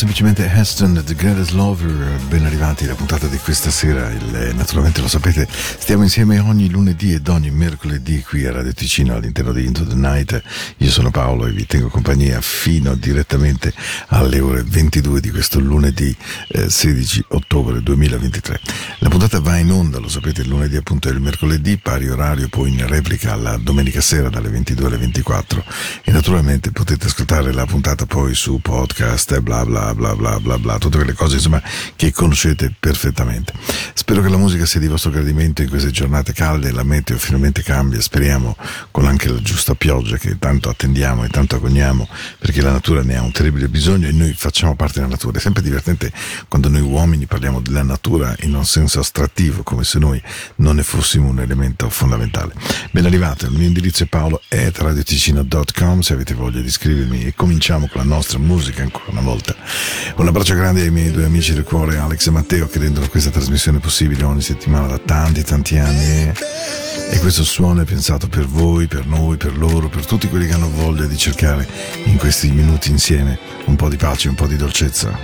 semplicemente Heston, The Greatest Lover. Ben arrivati alla puntata di questa sera. Il, eh, naturalmente lo sapete, stiamo insieme ogni lunedì ed ogni mercoledì qui a Radio Ticino all'interno di Into the Night. Io sono Paolo e vi tengo compagnia fino direttamente alle ore 22 di questo lunedì eh, 16 ottobre 2023. La puntata va in onda, lo sapete, il lunedì appunto e il mercoledì, pari orario, poi in replica la domenica sera dalle 22 alle 24 e naturalmente potete ascoltare la puntata poi su podcast e bla bla bla bla bla bla, tutte quelle cose insomma che conoscete perfettamente. Spero che la musica sia di vostro gradimento in queste giornate calde, la meteo finalmente cambia, speriamo con anche la giusta pioggia che tanto attendiamo e tanto agogniamo perché la natura ne ha un terribile bisogno e noi facciamo parte della natura. È sempre divertente quando noi uomini parliamo della natura in un senso astrattivo, come se noi non ne fossimo un elemento fondamentale. Ben arrivate, il mio indirizzo è paolo.radioticino.com se avete voglia di iscrivermi e cominciamo con la nostra musica ancora una volta. Un abbraccio grande ai miei due amici del cuore, Alex e Matteo, che rendono questa trasmissione possibile ogni settimana da tanti, tanti anni. E questo suono è pensato per voi, per noi, per loro, per tutti quelli che hanno voglia di cercare in questi minuti insieme un po' di pace, un po' di dolcezza.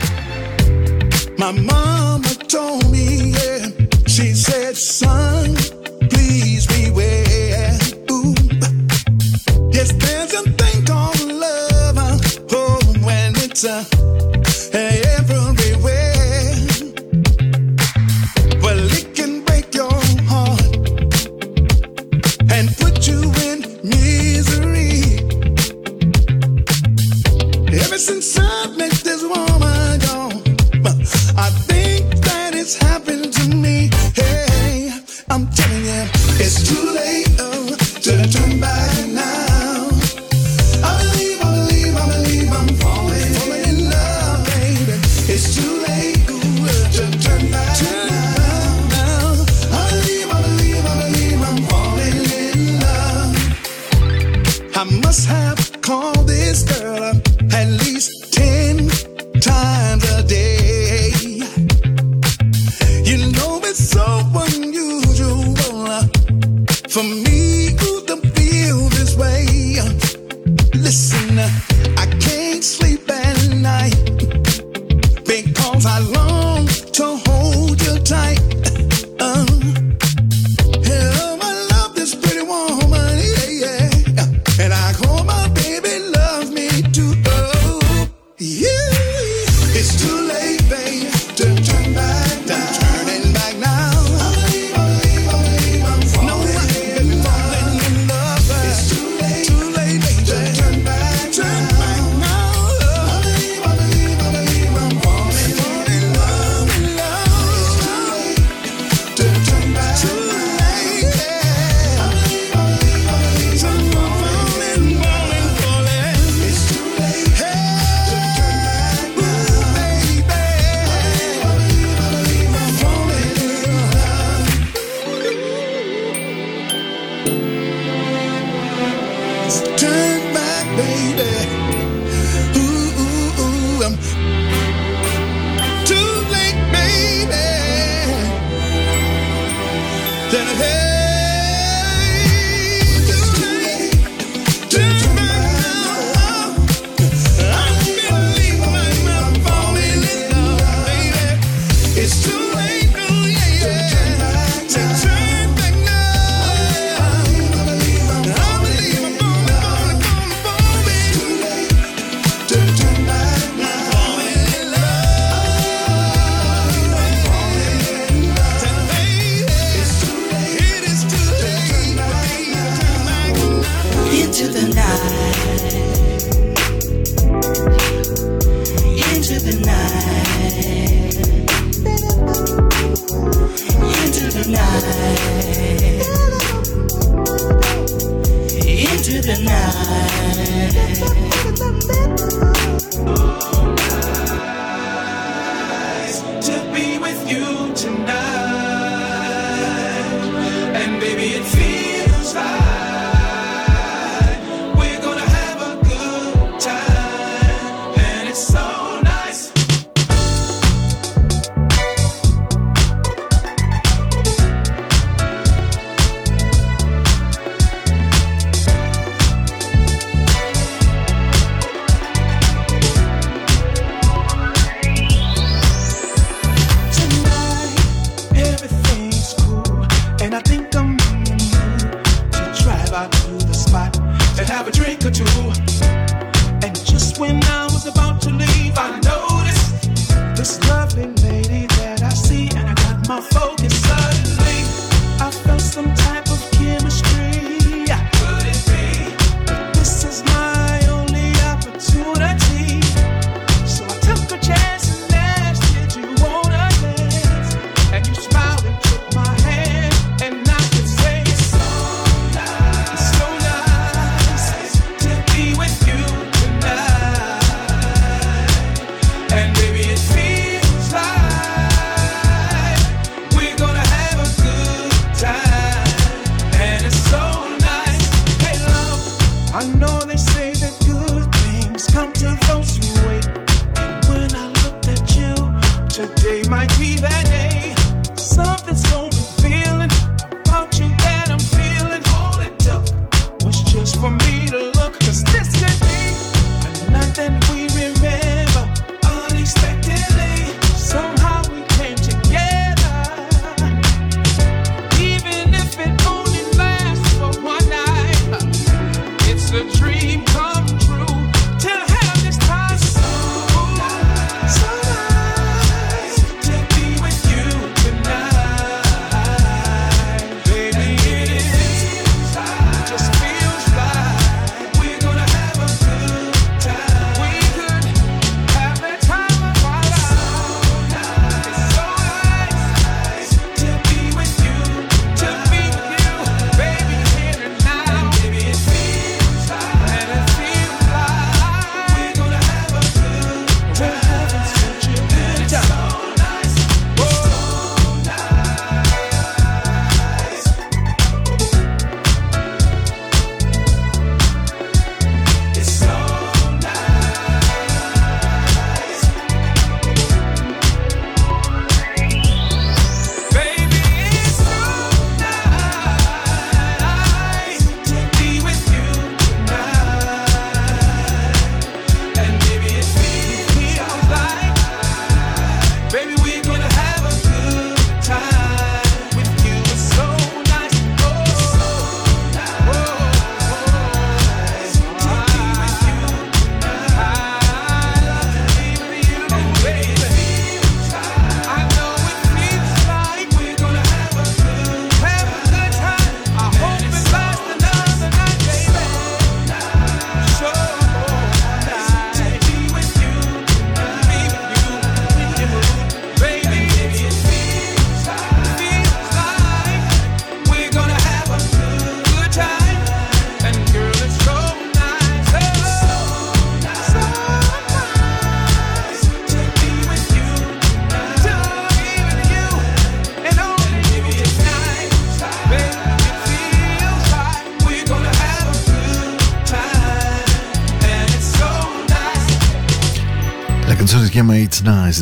My mama told me, yeah, she said, son, please beware. Ooh. Yes, there's a thing called love. uh, Oh, when it's uh,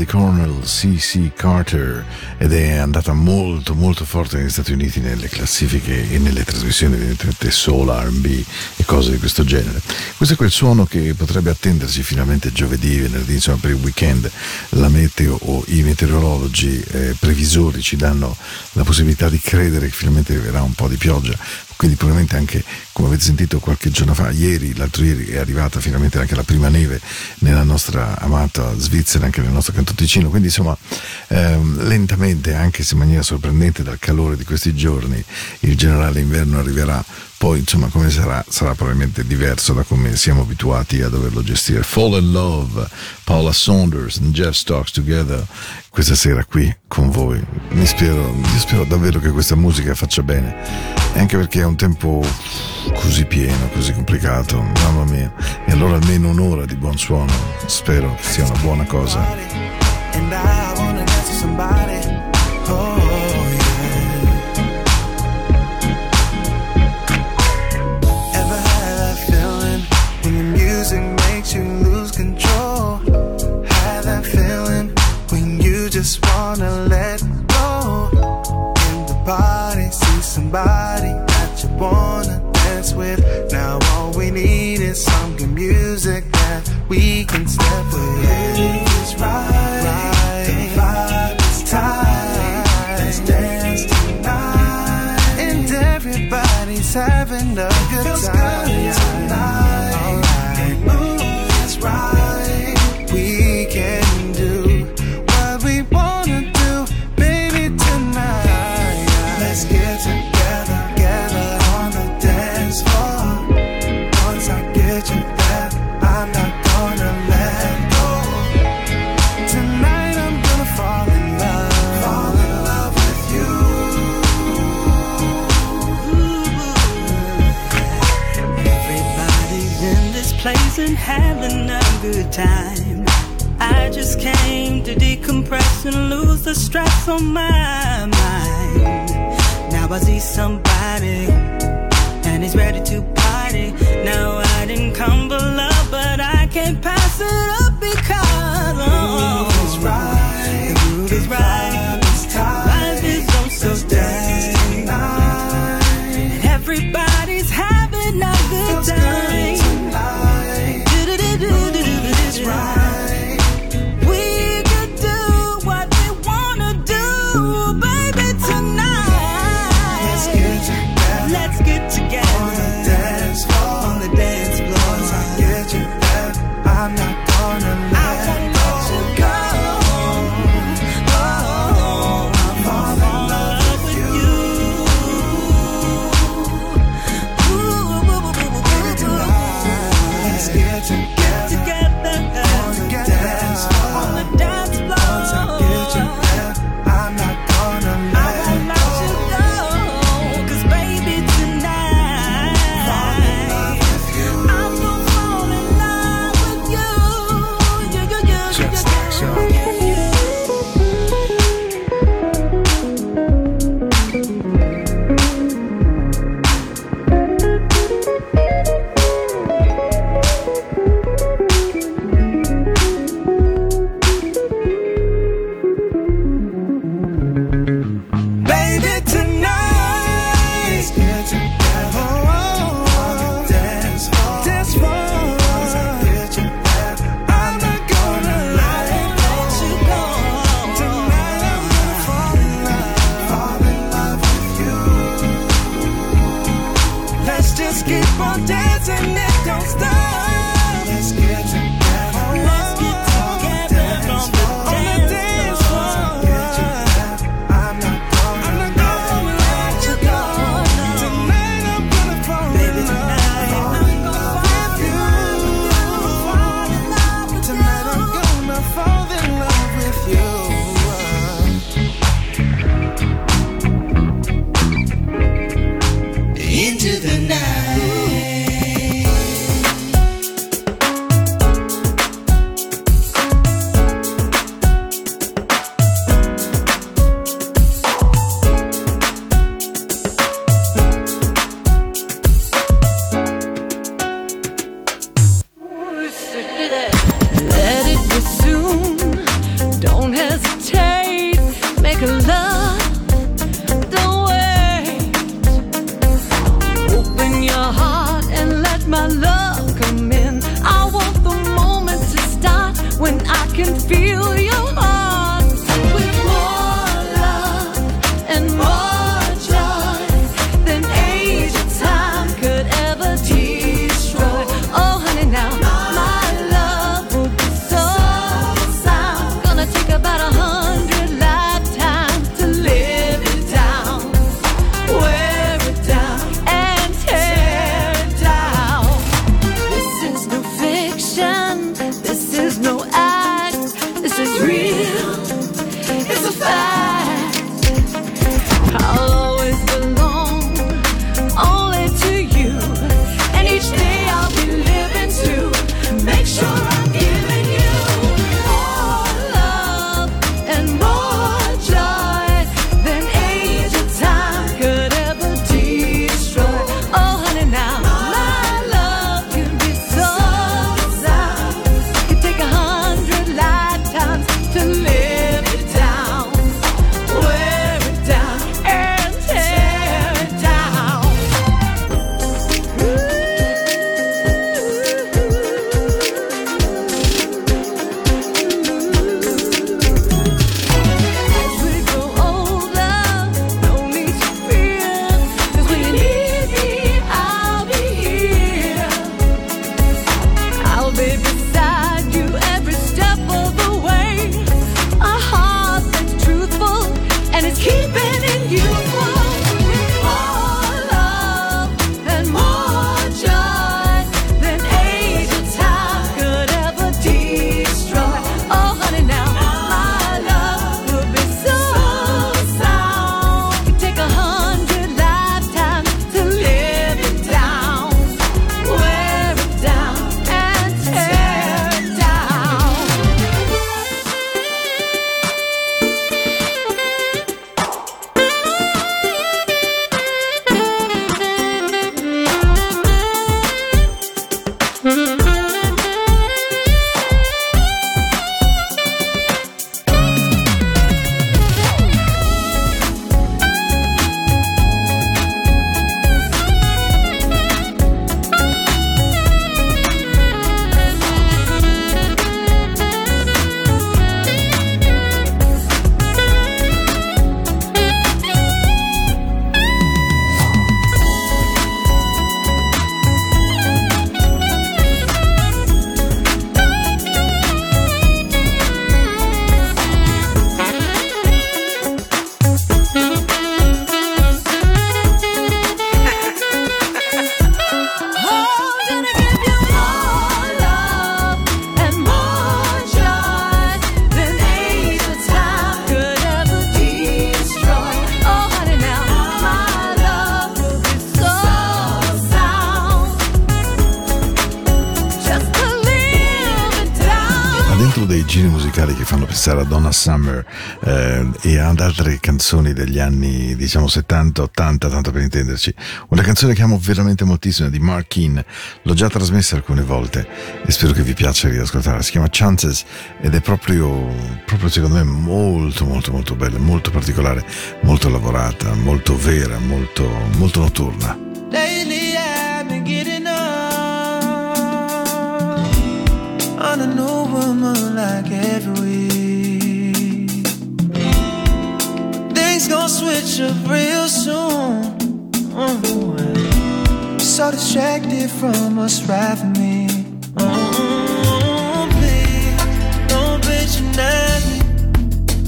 di Colonel C.C. Carter ed è andata molto molto forte negli Stati Uniti nelle classifiche e nelle trasmissioni evidentemente soul, R&B e cose di questo genere. Questo è quel suono che potrebbe attendersi finalmente giovedì, venerdì, insomma per il weekend. La meteo o i meteorologi eh, previsori ci danno la possibilità di credere che finalmente arriverà un po' di pioggia quindi probabilmente anche come avete sentito qualche giorno fa, ieri, l'altro ieri è arrivata finalmente anche la prima neve nella nostra amata Svizzera, anche nel nostro canto Ticino, quindi insomma ehm, lentamente, anche se in maniera sorprendente dal calore di questi giorni, il generale inverno arriverà poi insomma come sarà sarà probabilmente diverso da come siamo abituati a doverlo gestire. Fall in Love Paula Saunders and Jeff Stocks Together questa sera qui con voi. Mi spero, mi spero davvero che questa musica faccia bene anche perché è un tempo così pieno così complicato mamma mia. E allora almeno un'ora di buon suono spero sia una buona cosa somebody that you wanna dance with. Now all we need is some good music that we can wasn't having a good time. I just came to decompress and lose the stress on my mind. Now I see somebody, and he's ready to party. Now I didn't come for love, but I can't pass it up because oh, the groove is right. The groove is right. Is tight. Everybody's having a good time. sarà Donna Summer eh, e ad altre canzoni degli anni diciamo 70-80 tanto per intenderci. Una canzone che amo veramente moltissimo di Mark Keane. L'ho già trasmessa alcune volte e spero che vi piaccia riascoltarla. Si chiama Chances ed è proprio, proprio secondo me molto molto molto bella molto particolare molto lavorata molto vera molto, molto notturna. switch up real soon. Mm-hmm. So distracted from us, right me. Mm-hmm. Please, don't patronize me.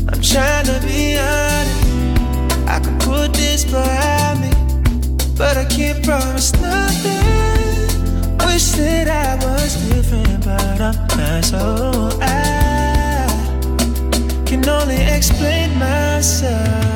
I'm trying to be honest. I can put this behind me, but I can't promise nothing. Wish that I was different, but I'm not. So I can only explain myself.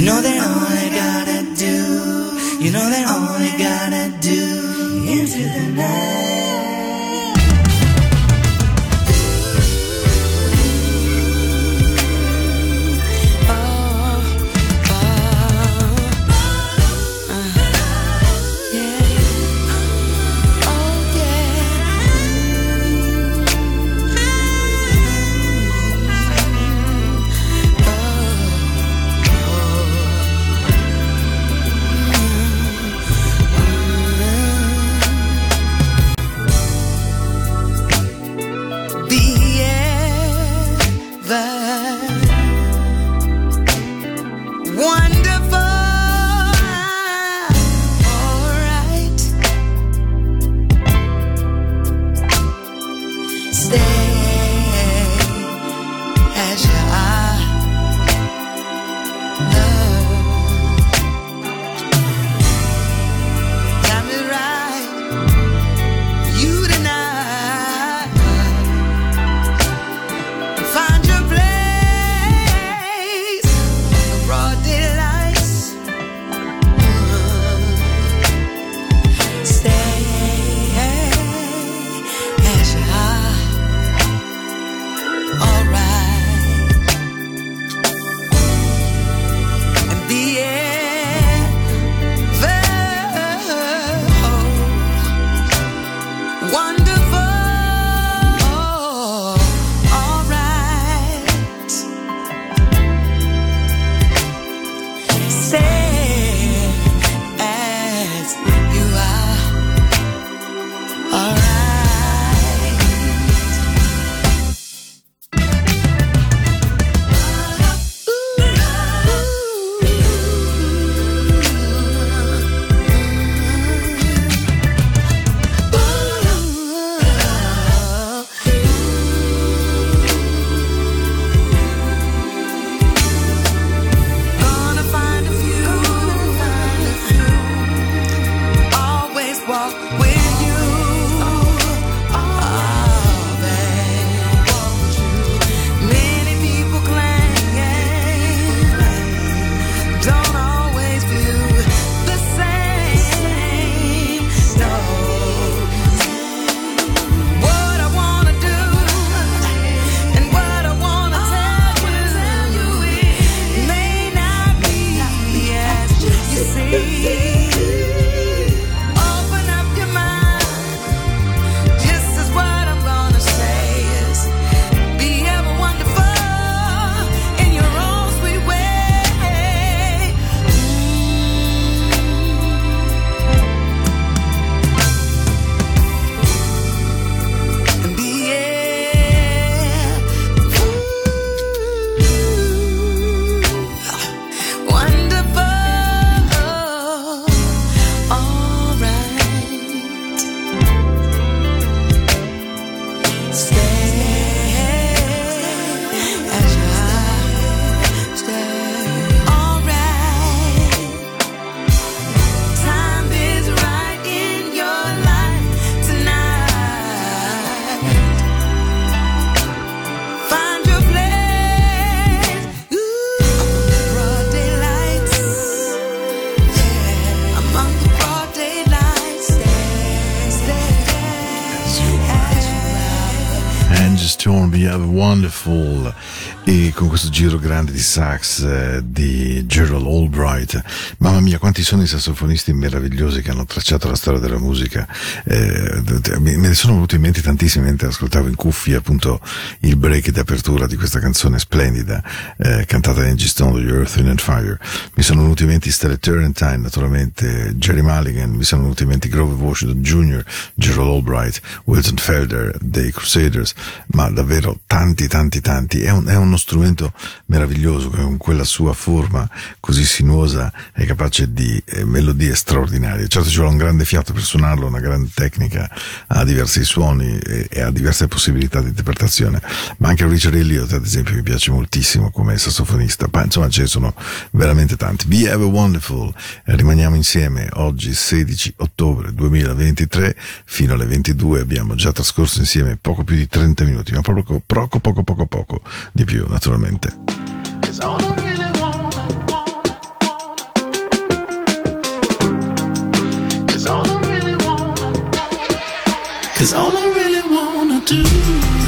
You know that all I got. Sax di uh, Gerald Albright. Mamma mia, quanti sono i sassofonisti meravigliosi che hanno tracciato la storia della musica. Eh, me ne sono venuti in mente tantissimi mentre ascoltavo in cuffia appunto il break d'apertura di questa canzone splendida eh, cantata da Angie Stone, The Earth, Wind and Fire. Mi sono venuti in mente Stella Turrentine, naturalmente Jerry Mulligan, mi sono venuti in mente Grover Washington Jr., Gerald Albright, Wilson Felder, dei Crusaders, ma davvero tanti, tanti, tanti. È, un, è uno strumento meraviglioso che con quella sua forma così sinuosa è capace di eh, melodie straordinarie. Certo ci vuole un grande fiato per suonarlo, una grande tecnica, ha diversi suoni e, e ha diverse possibilità di interpretazione, ma anche Richard Elliott ad esempio mi piace moltissimo come sassofonista, ma insomma ce ne sono veramente tanti. Be a Wonderful, rimaniamo insieme oggi 16 ottobre 2023 fino alle 22 abbiamo già trascorso insieme poco più di 30 minuti, ma proprio poco poco poco poco di più naturalmente. Cause all I really wanna do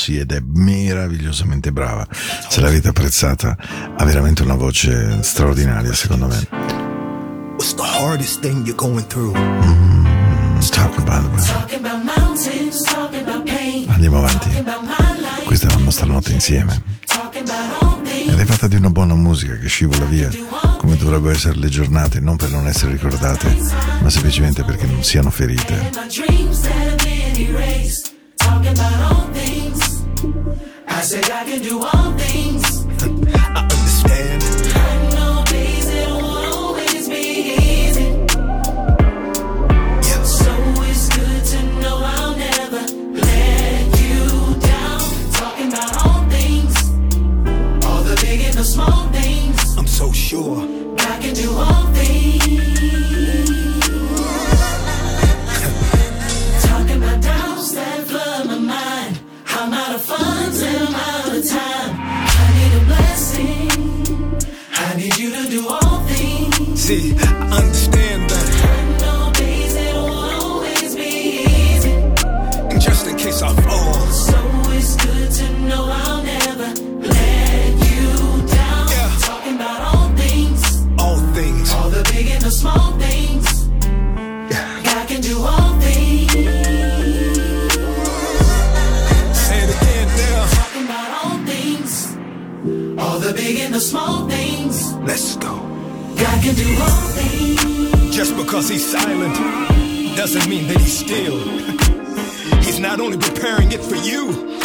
Rossi ed è meravigliosamente brava. Se l'avete apprezzata, ha veramente una voce straordinaria, secondo me. What's the hardest thing you're going through? Mm, talk about it. Andiamo avanti. Questa è la nostra notte insieme. Ed è fatta di una buona musica che scivola via, come dovrebbero essere le giornate, non per non essere ricordate, ma semplicemente perché non siano ferite. see. I because he's silent doesn't mean that he's still. he's not only preparing it for you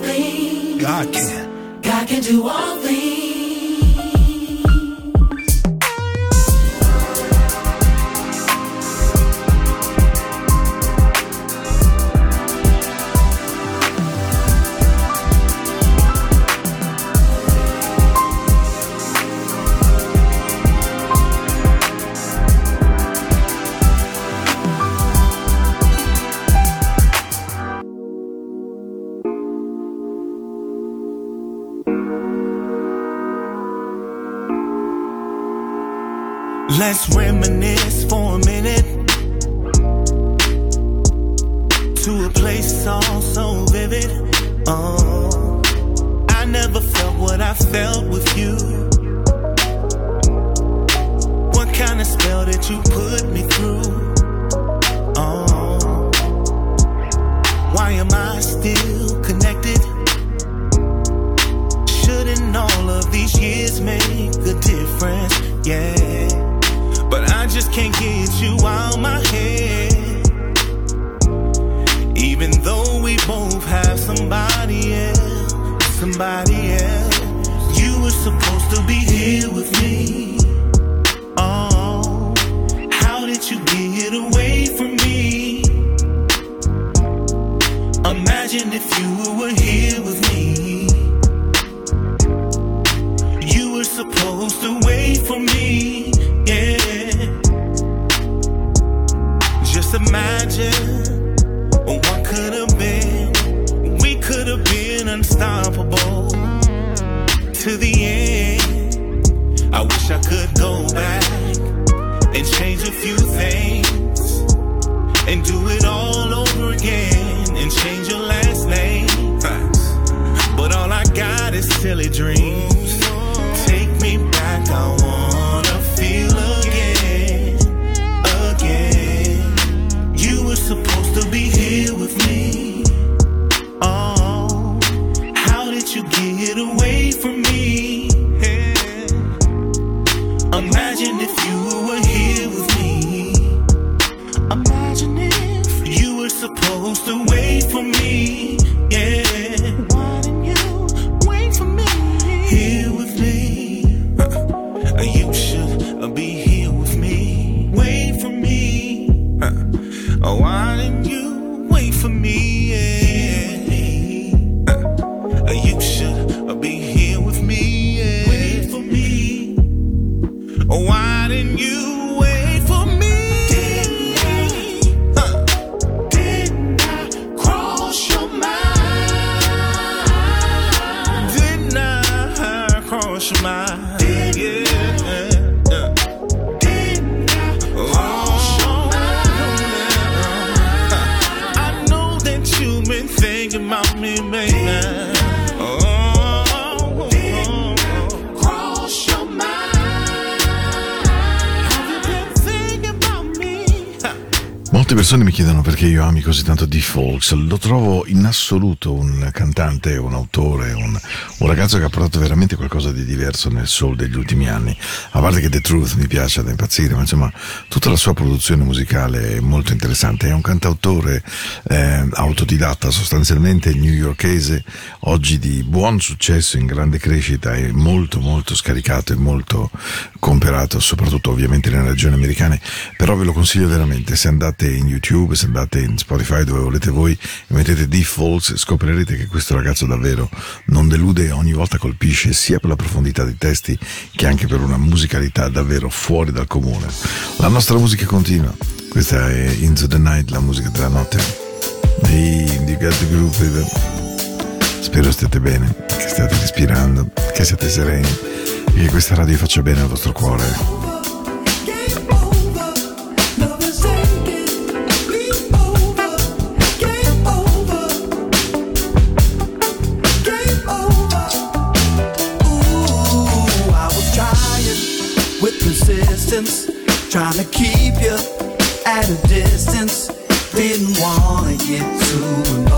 things. God can. God can do all things. Let's reminisce for a minute. here Folks, lo trovo in assoluto un cantante, un autore, un un ragazzo che ha portato veramente qualcosa di diverso nel soul degli ultimi anni. A parte che The Truth mi piace da impazzire, ma insomma, tutta la sua produzione musicale è molto interessante. È un cantautore eh, autodidatta, sostanzialmente newyorkese, oggi di buon successo, in grande crescita e molto, molto scaricato e molto comperato, soprattutto ovviamente nelle regioni americane. Però ve lo consiglio veramente. Se andate in YouTube, se andate in Spotify, dove volete voi, e mettete Defaults, scoprirete che questo ragazzo davvero non delude ogni volta colpisce sia per la profondità dei testi che anche per una musicalità davvero fuori dal comune. La nostra musica continua, questa è Into the Night, la musica della notte. Ehi, you got the groove. Spero stiate bene, che stiate respirando, che siate sereni e che questa radio faccia bene al vostro cuore. Trying to keep you at a distance. Didn't wanna get too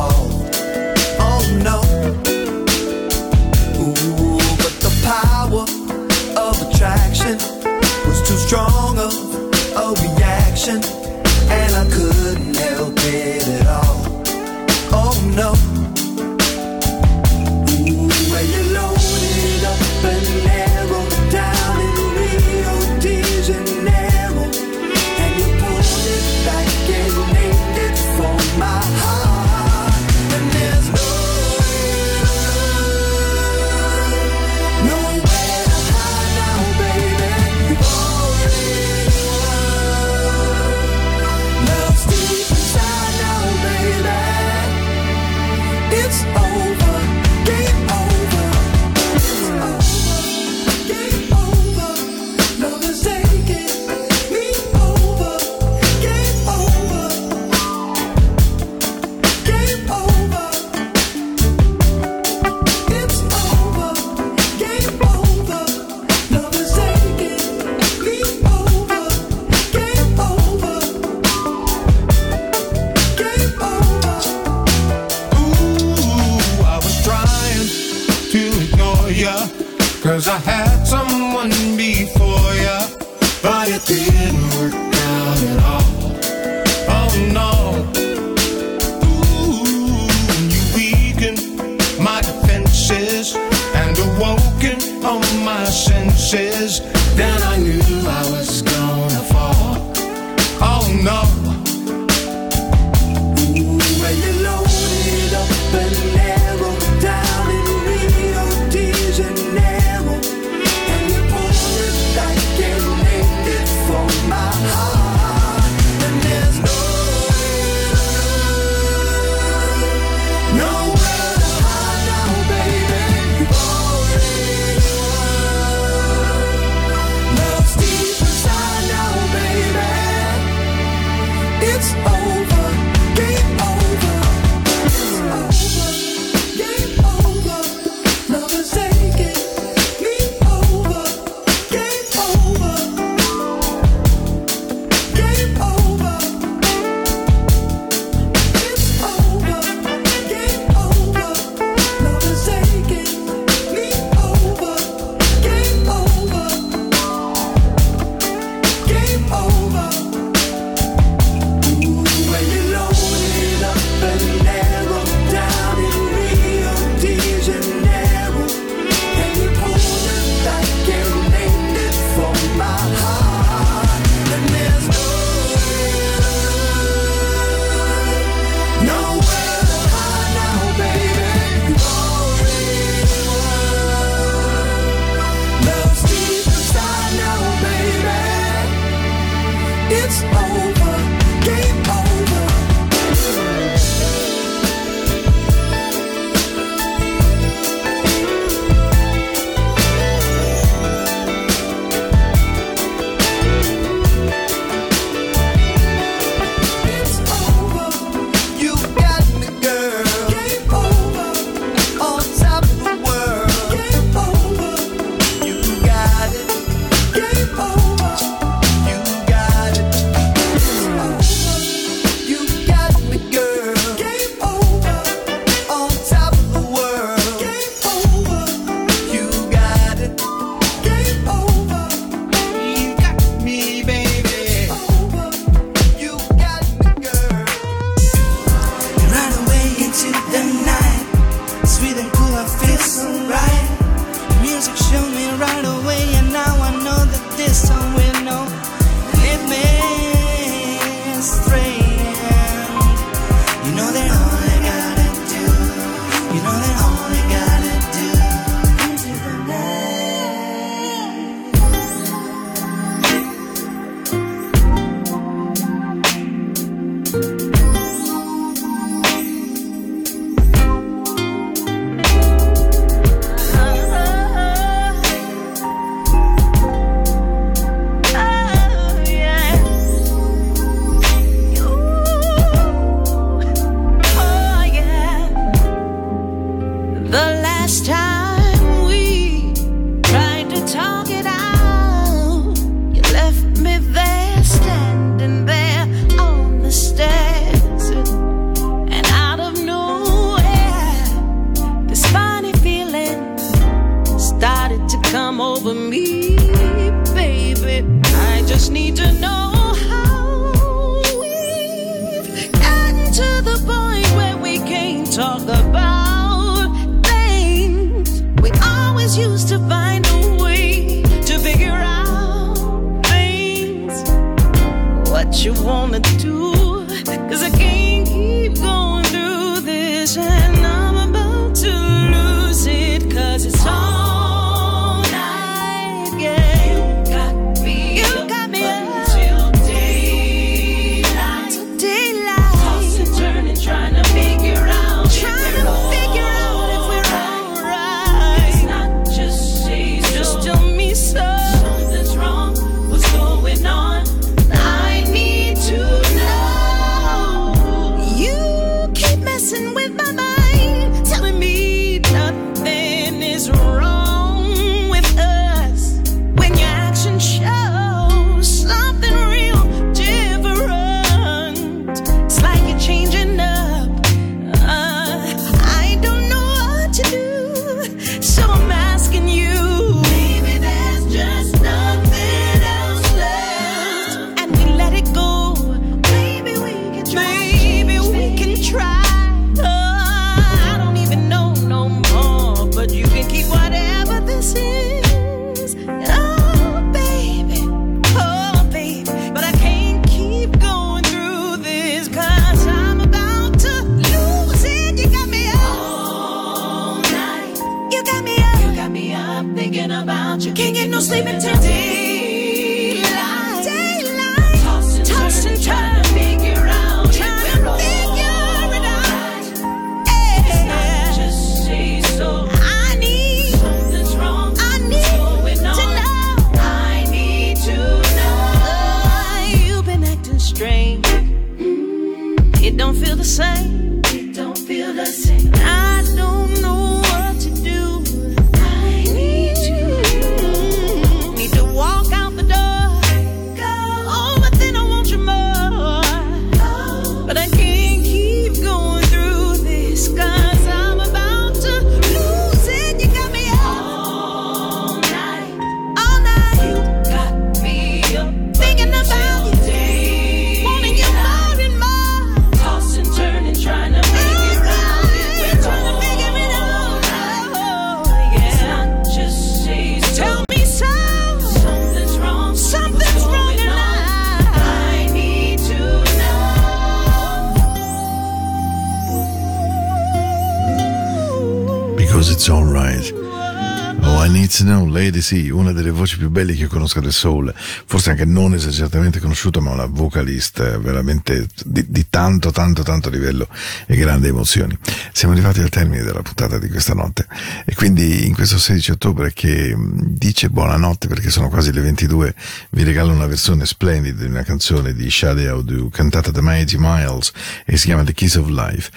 voci più belle che io conosco del soul, forse anche non esageratamente conosciuta, ma una vocalist eh, veramente di, di tanto, tanto, tanto livello e grandi emozioni. Siamo arrivati al termine della puntata di questa notte e quindi in questo 16 ottobre che mh, dice buonanotte perché sono quasi le 22, vi regalo una versione splendida di una canzone di Shade Audu cantata da Mighty Miles e si chiama The Kiss of Life.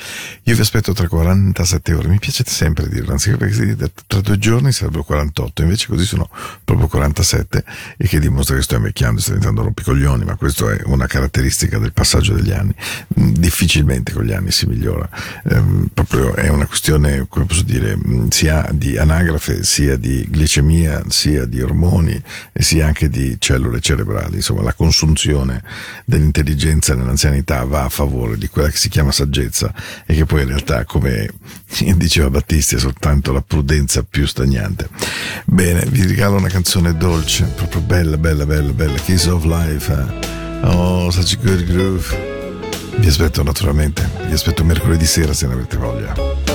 Io vi aspetto tra 47 ore, mi piace sempre dirlo, anziché perché tra due giorni sarebbero 48, invece così sono proprio 47 e che dimostra che sto invecchiando, sto diventando rompicoglioni, ma questo è una caratteristica del passaggio degli anni. Mm, Difficilmente con gli anni si migliora, Ehm, proprio è una questione, come posso dire, mh, sia di anagrafe, sia di glicemia, sia di ormoni e sia anche di cellule cerebrali. Insomma, la consunzione dell'intelligenza nell'anzianità va a favore di quella che si chiama saggezza e che poi in realtà, come diceva Battisti, è soltanto la prudenza più stagnante. Bene, vi regalo una canzone dolce, proprio bella, bella, bella, bella, Kiss of Life. eh. Oh, such a good groove. Vi aspetto naturalmente, vi aspetto mercoledì sera se ne avete voglia.